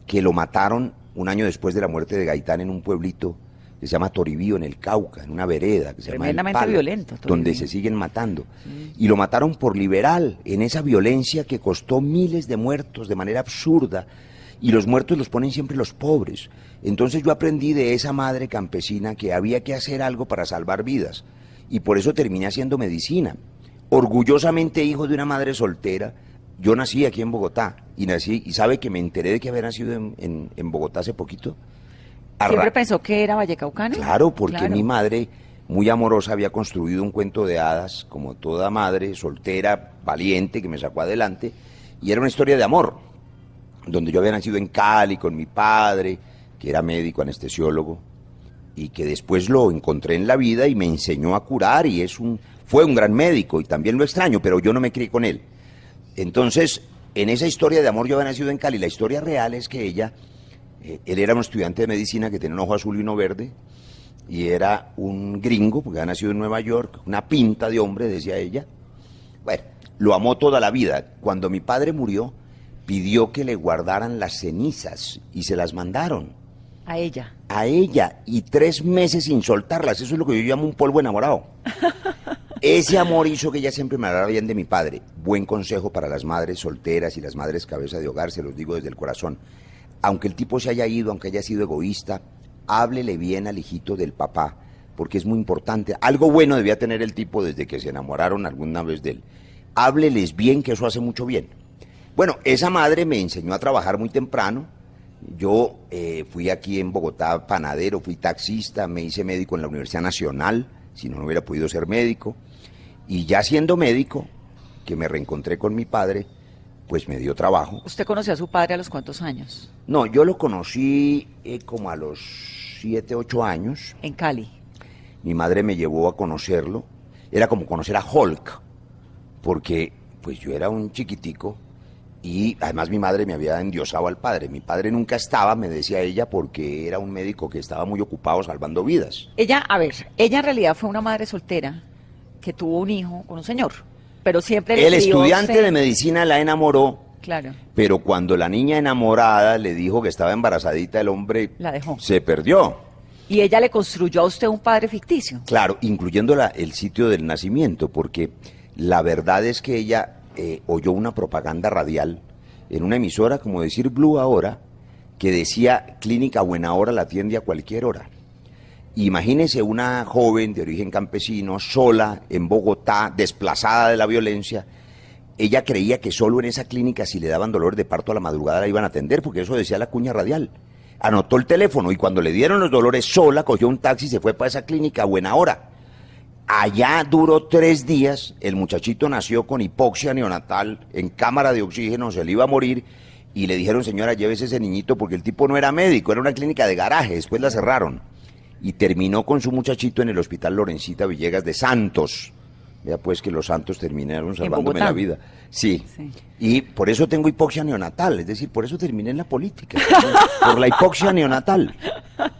que lo mataron un año después de la muerte de Gaitán en un pueblito que se llama Toribío, en el Cauca, en una vereda que se llama El violento, Toribío. donde se siguen matando. Y lo mataron por liberal, en esa violencia que costó miles de muertos de manera absurda. Y los muertos los ponen siempre los pobres. Entonces yo aprendí de esa madre campesina que había que hacer algo para salvar vidas. Y por eso terminé haciendo medicina. Orgullosamente hijo de una madre soltera, yo nací aquí en Bogotá y nací, y sabe que me enteré de que había nacido en, en- en Bogotá hace poquito. ¿Siempre pensó que era vallecaucano? Claro, porque Claro. mi madre, muy amorosa, había construido un cuento de hadas, como toda madre, soltera, valiente, que me sacó adelante, y era una historia de amor, donde yo había nacido en Cali con mi padre, que era médico anestesiólogo, y que después lo encontré en la vida y me enseñó a curar, y es un, fue un gran médico, y también lo extraño, pero yo no me crié con él. Entonces, en esa historia de amor yo había nacido en Cali, la historia real es que ella, eh, él era un estudiante de medicina que tenía un ojo azul y uno verde, y era un gringo, porque había nacido en Nueva York, una pinta de hombre, decía ella. Bueno, lo amó toda la vida. Cuando mi padre murió, pidió que le guardaran las cenizas y se las mandaron A ella. A ella y tres meses sin soltarlas. Eso es lo que yo llamo un polvo enamorado. Ese amor hizo que ella siempre me hablara bien de mi padre. Buen consejo para las madres solteras y las madres cabeza de hogar, se los digo desde el corazón. Aunque el tipo se haya ido, aunque haya sido egoísta, háblele bien al hijito del papá, porque es muy importante. Algo bueno debía tener el tipo desde que se enamoraron alguna vez de él. Hábleles bien, que eso hace mucho bien. Bueno, esa madre me enseñó a trabajar muy temprano. Yo eh, fui aquí en Bogotá panadero, fui taxista, me hice médico en la Universidad Nacional, si no, no hubiera podido ser médico. Y ya siendo médico, que me reencontré con mi padre, pues me dio trabajo. ¿Usted conoció a su padre a los cuántos años? No, yo lo conocí eh, como a los siete, ocho años. En Cali. Mi madre me llevó a conocerlo. Era como conocer a Hulk, porque pues yo era un chiquitico y además mi madre me había endiosado al padre. Mi padre nunca estaba, me decía ella, porque era un médico que estaba muy ocupado salvando vidas. Ella, a ver, ella en realidad fue una madre soltera que tuvo un hijo con un señor, pero siempre le El crió estudiante de medicina la enamoró, Claro, pero cuando la niña enamorada le dijo que estaba embarazadita, el hombre la dejó. se perdió. Y ella le construyó a usted un padre ficticio. Claro, incluyendo la- el sitio del nacimiento, porque la verdad es que ella eh, oyó una propaganda radial en una emisora, como decir Blue ahora, que decía Clínica Buena Hora la atiende a cualquier hora. Imagínese una joven de origen campesino, sola, en Bogotá, desplazada de la violencia. Ella creía que solo en esa clínica, si le daban dolor de parto a la madrugada, la iban a atender, porque eso decía la cuña radial. Anotó el teléfono y cuando le dieron los dolores sola, cogió un taxi y se fue para esa clínica a buena hora. Allá duró tres días, el muchachito nació con hipoxia neonatal, en cámara de oxígeno, se le iba a morir y le dijeron, señora, llévese ese niñito porque el tipo no era médico, era una clínica de garaje, después la cerraron. Y terminó con su muchachito en el hospital Lorencita Villegas de Santos. Vea pues que los santos terminaron salvándome la vida. Sí. Sí. Y por eso tengo hipoxia neonatal, es decir, por eso terminé en la política. por la hipoxia neonatal.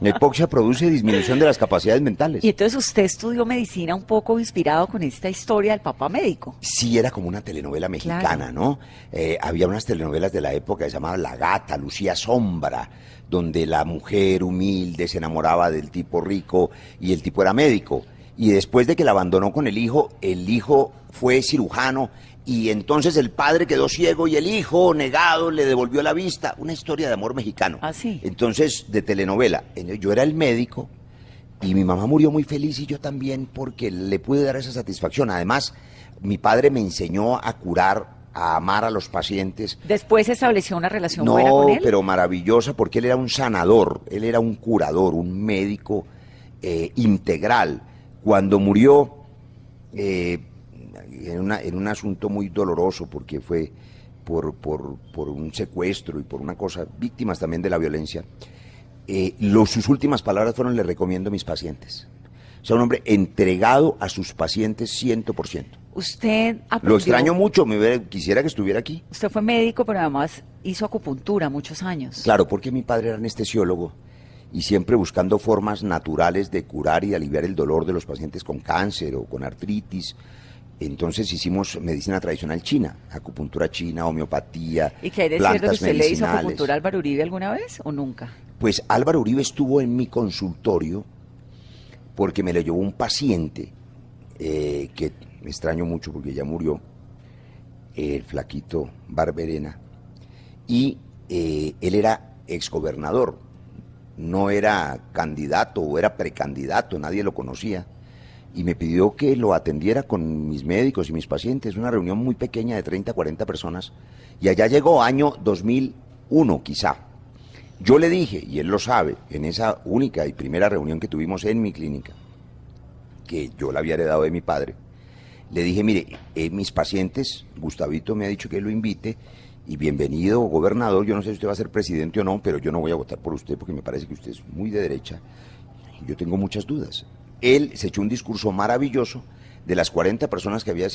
La hipoxia produce disminución de las capacidades mentales. Y entonces usted estudió medicina un poco inspirado con esta historia del papá médico. sí era como una telenovela mexicana, Claro. ¿no? Eh, había unas telenovelas de la época que se llamaban La Gata, Lucía Sombra, donde la mujer humilde se enamoraba del tipo rico y el tipo era médico. Y después de que la abandonó con el hijo, el hijo fue cirujano y entonces el padre quedó ciego y el hijo negado le devolvió la vista. Una historia de amor mexicano. Ah, sí. Entonces, de telenovela. En- Yo era el médico y mi mamá murió muy feliz y yo también porque le pude dar esa satisfacción. Además, mi padre me enseñó a curar, a amar a los pacientes. Después se estableció una relación buena con No, él. pero maravillosa porque él era un sanador, él era un curador, un médico eh, integral. Cuando murió, eh, en, una- en un asunto muy doloroso porque fue por, por- por un secuestro y por una cosa, víctimas también de la violencia, eh, los- sus últimas palabras fueron le recomiendo a mis pacientes. O sea, un hombre entregado a sus pacientes 100%. Usted aprendió- Lo extraño mucho, me hubiera- quisiera que estuviera aquí. Usted fue médico, pero además hizo acupuntura muchos años. Claro, porque mi padre era anestesiólogo y siempre buscando formas naturales de curar y aliviar el dolor de los pacientes con cáncer o con artritis. Entonces hicimos medicina tradicional china, acupuntura china, homeopatía, ¿Y qué hay de cierto que usted le hizo acupuntura a Álvaro Uribe alguna vez o nunca? Pues Álvaro Uribe estuvo en mi consultorio porque me lo llevó un paciente eh, que me extraño mucho porque ya murió, el flaquito Barberena, y eh, él era exgobernador, no era candidato o era precandidato, nadie lo conocía, y me pidió que lo atendiera con mis médicos y mis pacientes, una reunión muy pequeña de 30, 40 personas, y allá llegó año 2001 quizá. Yo le dije, y él lo sabe, en esa única y primera reunión que tuvimos en mi clínica, que yo la había heredado de mi padre, le dije, mire, eh, mis pacientes, Gustavito me ha dicho que lo invite, y bienvenido, gobernador, yo no sé si usted va a ser presidente o no, pero yo no voy a votar por usted porque me parece que usted es muy de derecha, yo tengo muchas dudas. Él se echó un discurso maravilloso, de las 40 personas que había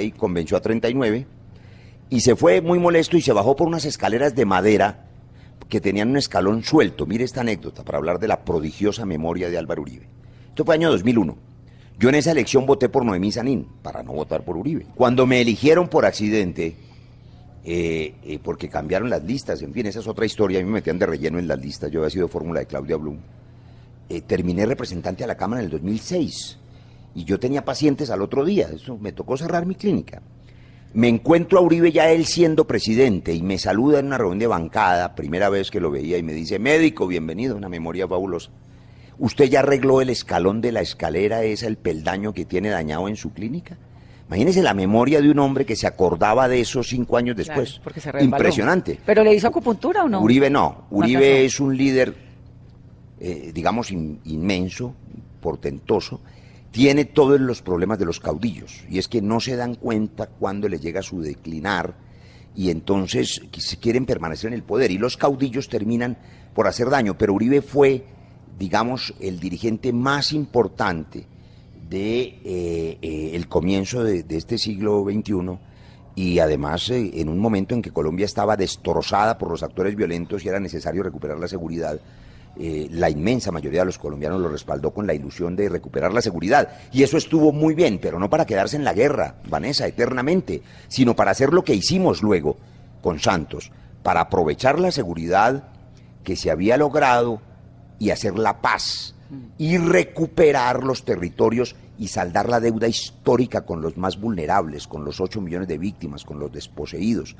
ahí, convenció a 39, y se fue muy molesto y se bajó por unas escaleras de madera que tenían un escalón suelto. Mire esta anécdota para hablar de la prodigiosa memoria de Álvaro Uribe. Esto fue año 2001. Yo en esa elección voté por Noemí Sanín, para no votar por Uribe. Cuando me eligieron por accidente, eh, eh, porque cambiaron las listas, en fin, esa es otra historia, a mí me metían de relleno en las listas, yo había sido fórmula de Claudia Blum, eh, terminé representante a la Cámara en el 2006 y yo tenía pacientes al otro día, eso me tocó cerrar mi clínica. Me encuentro a Uribe ya él siendo presidente y me saluda en una reunión de bancada, primera vez que lo veía, y me dice, médico, bienvenido, una memoria fabulosa. ¿Usted ya arregló el escalón de la escalera, esa, el peldaño que tiene dañado en su clínica? Imagínese la memoria de un hombre que se acordaba de eso cinco años después. Claro, porque se resbaló. Impresionante. ¿Pero le hizo acupuntura o no? Uribe no. Uribe es un líder, eh, digamos, in- inmenso, portentoso. Tiene todos los problemas de los caudillos. Y es que no se dan cuenta cuando les llega su declinar y entonces se quieren permanecer en el poder. Y los caudillos terminan por hacer daño. Pero Uribe fue, digamos, el dirigente más importante de eh, eh, el comienzo de, este siglo XXI y además eh, en un momento en que Colombia estaba destrozada por los actores violentos y era necesario recuperar la seguridad, la inmensa mayoría de los colombianos lo respaldó con la ilusión de recuperar la seguridad. Y eso estuvo muy bien, pero no para quedarse en la guerra, Vanessa, eternamente, sino para hacer lo que hicimos luego con Santos, para aprovechar la seguridad que se había logrado y hacer la paz y recuperar los territorios y saldar la deuda histórica con los más vulnerables, con los 8 millones de víctimas, con los desposeídos,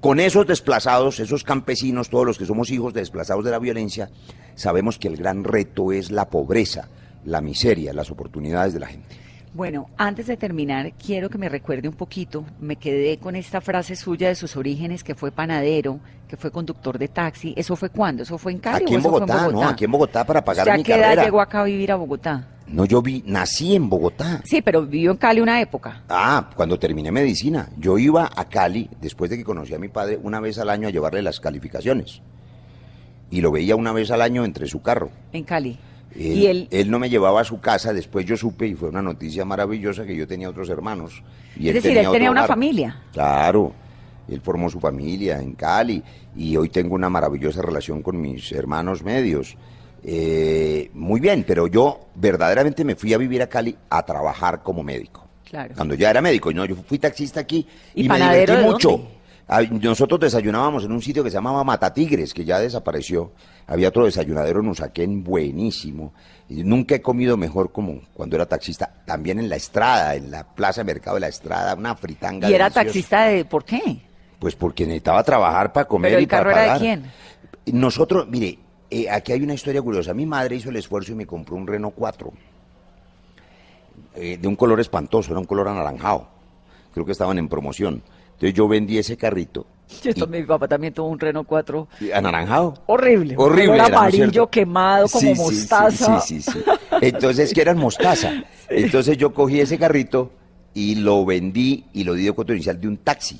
Con esos desplazados, esos campesinos, todos los que somos hijos de desplazados de la violencia, sabemos que el gran reto es la pobreza, la miseria, las oportunidades de la gente. Bueno, antes de terminar, quiero que me recuerde un poquito, me quedé con esta frase suya de sus orígenes, que fue panadero, que fue conductor de taxi. ¿Eso fue cuándo? ¿Eso fue en Cali Aquí o en eso fue Bogotá, no, aquí en Bogotá para pagar ¿Ya mi qué edad carrera. llegó acá a vivir a Bogotá? No, yo vi, nací en Bogotá. Sí, pero vivió en Cali una época. Ah, cuando terminé medicina. Yo iba a Cali, después de que conocí a mi padre, una vez al año a llevarle las calificaciones. Y lo veía una vez al año entre su carro. En Cali. Él, y él, él no me llevaba a su casa, después yo supe, y fue una noticia maravillosa, que yo tenía otros hermanos. Y es decir, él tenía una hogar. familia. Claro, él formó su familia en Cali y hoy tengo una maravillosa relación con mis hermanos medios. Eh, muy bien, pero yo verdaderamente me fui a vivir a Cali a trabajar como médico. Claro. Cuando ya era médico, no, yo fui taxista aquí ¿Y y, me divertí mucho. dónde? Nosotros desayunábamos en un sitio que se llamaba Matatigres, que ya desapareció. Había otro desayunadero en Usaquén buenísimo. Y nunca he comido mejor como cuando era taxista. También en la Estrada, en la Plaza de Mercado de la Estrada, una fritanga. y era deliciosa. taxista de... ¿Por qué? Pues porque necesitaba trabajar para comer ¿Pero y el para carro era de pagar. quién? Nosotros, mire, eh, aquí hay una historia curiosa. Mi madre hizo el esfuerzo y me compró un Renault 4 eh, de un color espantoso, era un color anaranjado. Creo que estaban en promoción. Entonces yo vendí ese carrito. Yo mi papá también tuvo un Renault 4 y- ¿Anaranjado? horrible. Horrible. era, ¿no es amarillo quemado como Sí, sí, sí, mostaza. Sí, sí, sí. Entonces, que eran mostaza. Entonces yo cogí ese carrito y lo vendí y lo di de cuota inicial de un taxi.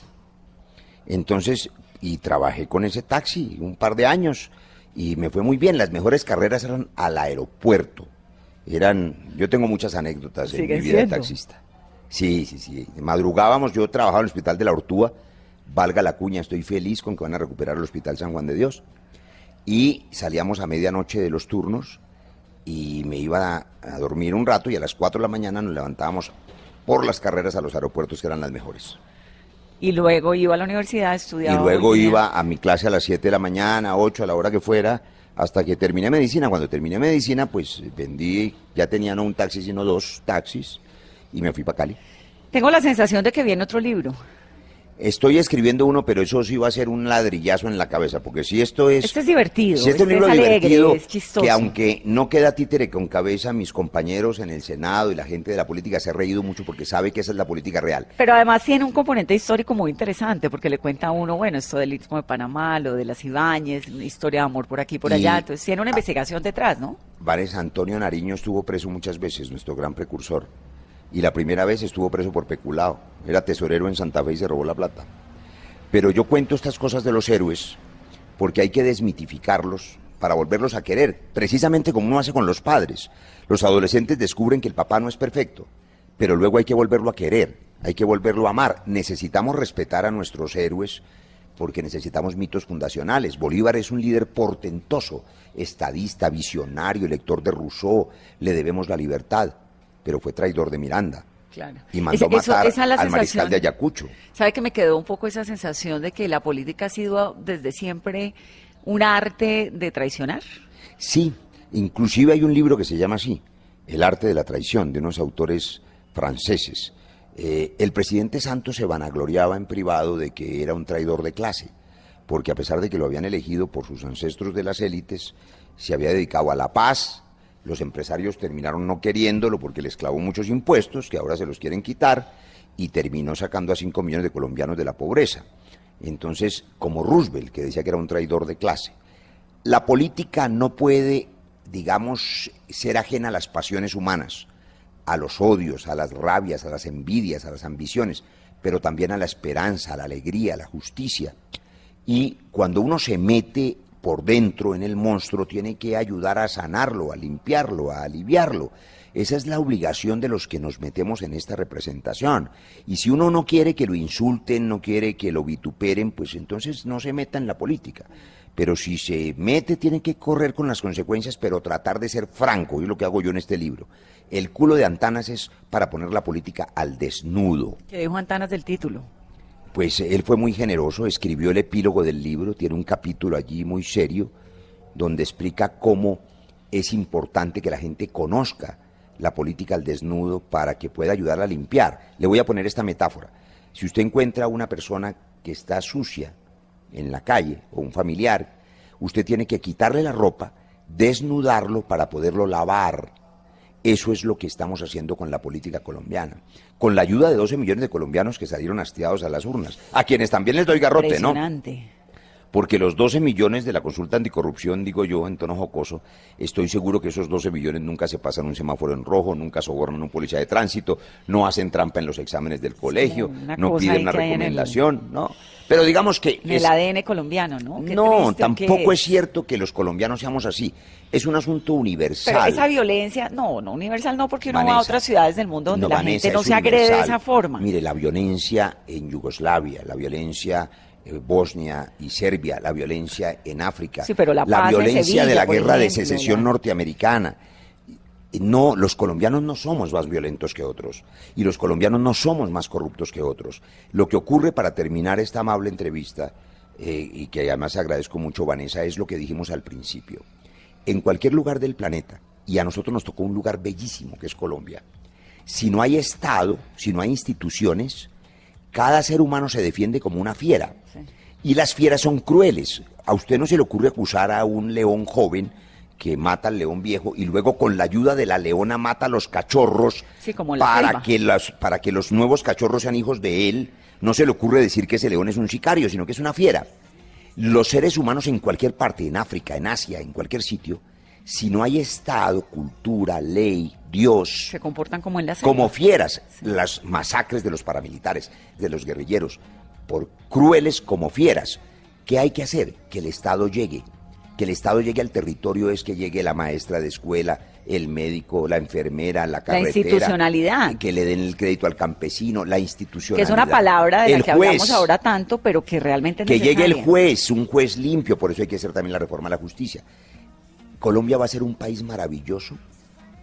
Entonces, y trabajé con ese taxi un par de años y me fue muy bien. Las mejores carreras eran al aeropuerto. Eran, yo tengo muchas anécdotas en mi vida de taxista. Sí, sí, sí. Madrugábamos, yo trabajaba en el hospital de la Ortúa, valga la cuña, estoy feliz con que van a recuperar el hospital San Juan de Dios. Y salíamos a medianoche de los turnos y me iba a, a dormir un rato y a las 4 de la mañana nos levantábamos por las carreras a los aeropuertos que eran las mejores. Y luego iba a la universidad, estudiaba. Y luego iba a mi clase a las 7 de la mañana, 8, a la hora que fuera, hasta que terminé medicina. Cuando terminé medicina, pues vendí, ya tenía no un taxi, sino dos taxis, y me fui para Cali. Tengo la sensación de que viene otro libro. Estoy escribiendo uno, pero eso sí va a ser un ladrillazo en la cabeza, porque si esto es... Este es divertido, Si este este libro es alegre, divertido, es chistoso. que aunque no queda títere con cabeza, mis compañeros en el Senado y la gente de la política se ha reído mucho porque sabe que esa es la política real. Pero además tiene un componente histórico muy interesante, porque le cuenta a uno, bueno, esto del Istmo de Panamá, lo de las Ibáñez, historia de amor por aquí por Y- allá. Entonces tiene una investigación detrás, ¿no? Vares Antonio Nariño estuvo preso muchas veces, nuestro gran precursor. Y la primera vez estuvo preso por peculado. Era tesorero en Santa Fe y se robó la plata. Pero yo cuento estas cosas de los héroes porque hay que desmitificarlos para volverlos a querer, precisamente como uno hace con los padres. Los adolescentes descubren que el papá no es perfecto, pero luego hay que volverlo a querer, hay que volverlo a amar. Necesitamos respetar a nuestros héroes porque necesitamos mitos fundacionales. Bolívar es un líder portentoso, estadista, visionario, lector de Rousseau, le debemos la libertad, pero fue traidor de Miranda Claro. y mandó Ese- eso- matar esa es la al mariscal de Ayacucho. ¿Sabe que me quedó un poco esa sensación de que la política ha sido desde siempre un arte de traicionar? Sí, inclusive hay un libro que se llama así, El arte de la traición, de unos autores franceses. Eh, el presidente Santos se vanagloriaba en privado de que era un traidor de clase, porque a pesar de que lo habían elegido por sus ancestros de las élites, se había dedicado a la paz, los empresarios terminaron no queriéndolo porque les clavó muchos impuestos, que ahora se los quieren quitar, y terminó sacando a 5 millones de colombianos de la pobreza. Entonces, como Roosevelt, que decía que era un traidor de clase. La política no puede, digamos, ser ajena a las pasiones humanas, a los odios, a las rabias, a las envidias, a las ambiciones, pero también a la esperanza, a la alegría, a la justicia. Y cuando uno se mete por dentro en el monstruo, tiene que ayudar a sanarlo, a limpiarlo, a aliviarlo. Esa es la obligación de los que nos metemos en esta representación. Y si uno no quiere que lo insulten, no quiere que lo vituperen, pues entonces no se meta en la política. Pero si se mete, tiene que correr con las consecuencias, pero tratar de ser franco, y es lo que hago yo en este libro. El culo de Antanas es para poner la política al desnudo. Que dijo Antanas del título. Pues él fue muy generoso, escribió el epílogo del libro, tiene un capítulo allí muy serio, donde explica cómo es importante que la gente conozca la política al desnudo para que pueda ayudar a limpiar. Le voy a poner esta metáfora. Si usted encuentra a una persona que está sucia en la calle o un familiar, usted tiene que quitarle la ropa, desnudarlo para poderlo lavar. Eso es lo que estamos haciendo con la política colombiana. Con la ayuda de 12 millones de colombianos que salieron hastiados a las urnas, a quienes también les doy garrote, ¿no? Porque los 12 millones de la consulta anticorrupción, digo yo en tono jocoso, estoy seguro que esos 12 millones nunca se pasan un semáforo en rojo, nunca sobornan a un policía de tránsito, no hacen trampa en los exámenes del colegio, no piden una el- recomendación, ¿no? Pero digamos que... En el ADN colombiano, ¿no? Qué no, tampoco es cierto que los colombianos seamos así. Es un asunto universal. Pero esa violencia, no, no universal no, porque uno va a otras ciudades del mundo donde No, la Vanessa, gente no se agrede de esa forma. Mire, la violencia en Yugoslavia, la violencia en Bosnia y Serbia, la violencia en África, Sí, pero la violencia Sevilla, de la guerra de secesión norteamericana. No, los colombianos no somos más violentos que otros y los colombianos no somos más corruptos que otros. Lo que ocurre para terminar esta amable entrevista, eh, y que además agradezco mucho, Vanessa, es lo que dijimos al principio. En cualquier lugar del planeta, y a nosotros nos tocó un lugar bellísimo que es Colombia, si no hay Estado, si no hay instituciones, cada ser humano se defiende como una fiera. Y las fieras son crueles. A usted no se le ocurre acusar a un león joven que mata al león viejo y luego con la ayuda de la leona mata a los cachorros Sí, como para selva. que, las, para que los nuevos cachorros sean hijos de él. No se le ocurre decir que ese león es un sicario, sino que es una fiera. Los seres humanos en cualquier parte, en África, en Asia, en cualquier sitio, si no hay Estado, cultura, ley, Dios, Se comportan como en como fieras, las masacres de los paramilitares, de los guerrilleros, por crueles como fieras. ¿Qué hay que hacer? Que el Estado llegue. Que el Estado llegue al territorio es que llegue la maestra de escuela, el médico, la enfermera, la carretera. institucionalidad. Que le den el crédito al campesino, la que institucionalidad. es una palabra de la que juez, hablamos ahora tanto, pero que realmente es que llegue el juez, un juez limpio, por eso hay que hacer también la reforma a la justicia. Colombia va a ser un país maravilloso,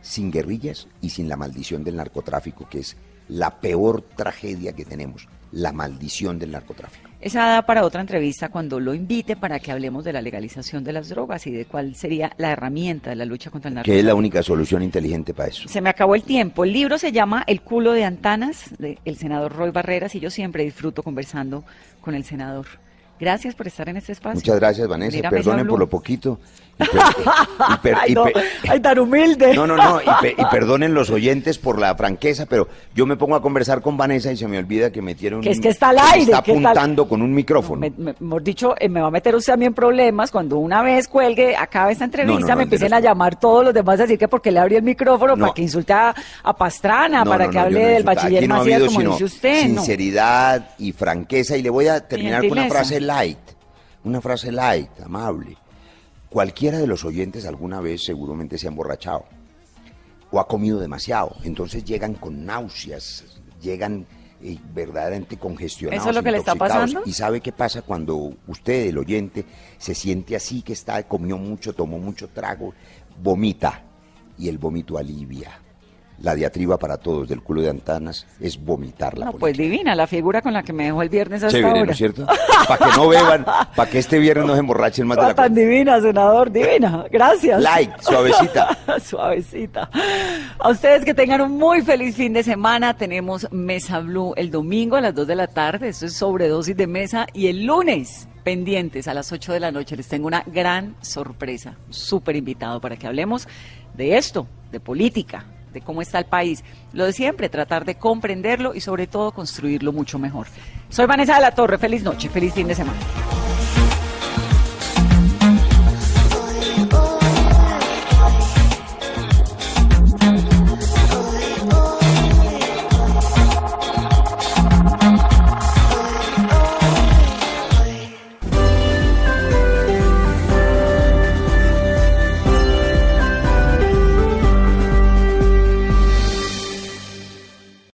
sin guerrillas y sin la maldición del narcotráfico, que es la peor tragedia que tenemos, la maldición del narcotráfico. Esa da para otra entrevista cuando lo invite para que hablemos de la legalización de las drogas y de cuál sería la herramienta de la lucha contra el Que es narcotráfico. la única solución inteligente para eso. Se me acabó el tiempo. El libro se llama El culo de Antanas, del senador Roy Barreras, y yo siempre disfruto conversando con el senador. Gracias por estar en este espacio. Muchas gracias, Vanessa. Perdonen por lo poquito. Y per- y per- Ay, y no, ay, tan humilde. No, no, no, y, pe- y perdonen los oyentes por la franqueza, pero yo me pongo a conversar con Vanessa y se me olvida que metieron Que es que está al aire, está apuntando con un micrófono. Me, me- mejor dicho, eh, me va a meter usted a mí en problemas cuando una vez cuelgue, acabe esta entrevista, No, no, no, me empiecen a llamar todos los demás a decir que porque le abrí el micrófono, No. para que insulte a, a Pastrana, para que hable del bachiller Macías, habido como dice usted. sinceridad y franqueza. Y le voy a terminar con una frase light. Una frase light, amable. Cualquiera de los oyentes alguna vez seguramente se ha emborrachado o ha comido demasiado. Entonces llegan con náuseas, llegan eh, verdaderamente congestionados. ¿Eso es lo que le está pasando? ¿Y sabe qué pasa cuando usted, el oyente, se siente así, que está, comió mucho, tomó mucho trago, vomita y el vómito alivia? La diatriba para todos del culo de Antanas es vomitar la No, pues divina, la figura con la que me dejó el viernes hasta Chévere, ahora. ¿no es cierto? Para que no beban, para que este viernes no se emborrachen más de la tan cuenta. divina, senador, divina. Gracias. Like, suavecita. Suavecita. A ustedes que tengan un muy feliz fin de semana. Tenemos Mesa Blue el domingo a las 2 de la tarde. Esto es sobredosis de mesa. Y el lunes, pendientes a las 8 de la noche, les tengo una gran sorpresa. Súper invitado para que hablemos de esto, de política, de cómo está el país. Lo de siempre, tratar de comprenderlo y sobre todo construirlo mucho mejor. Soy Vanessa de la Torre. Feliz noche, feliz fin de semana.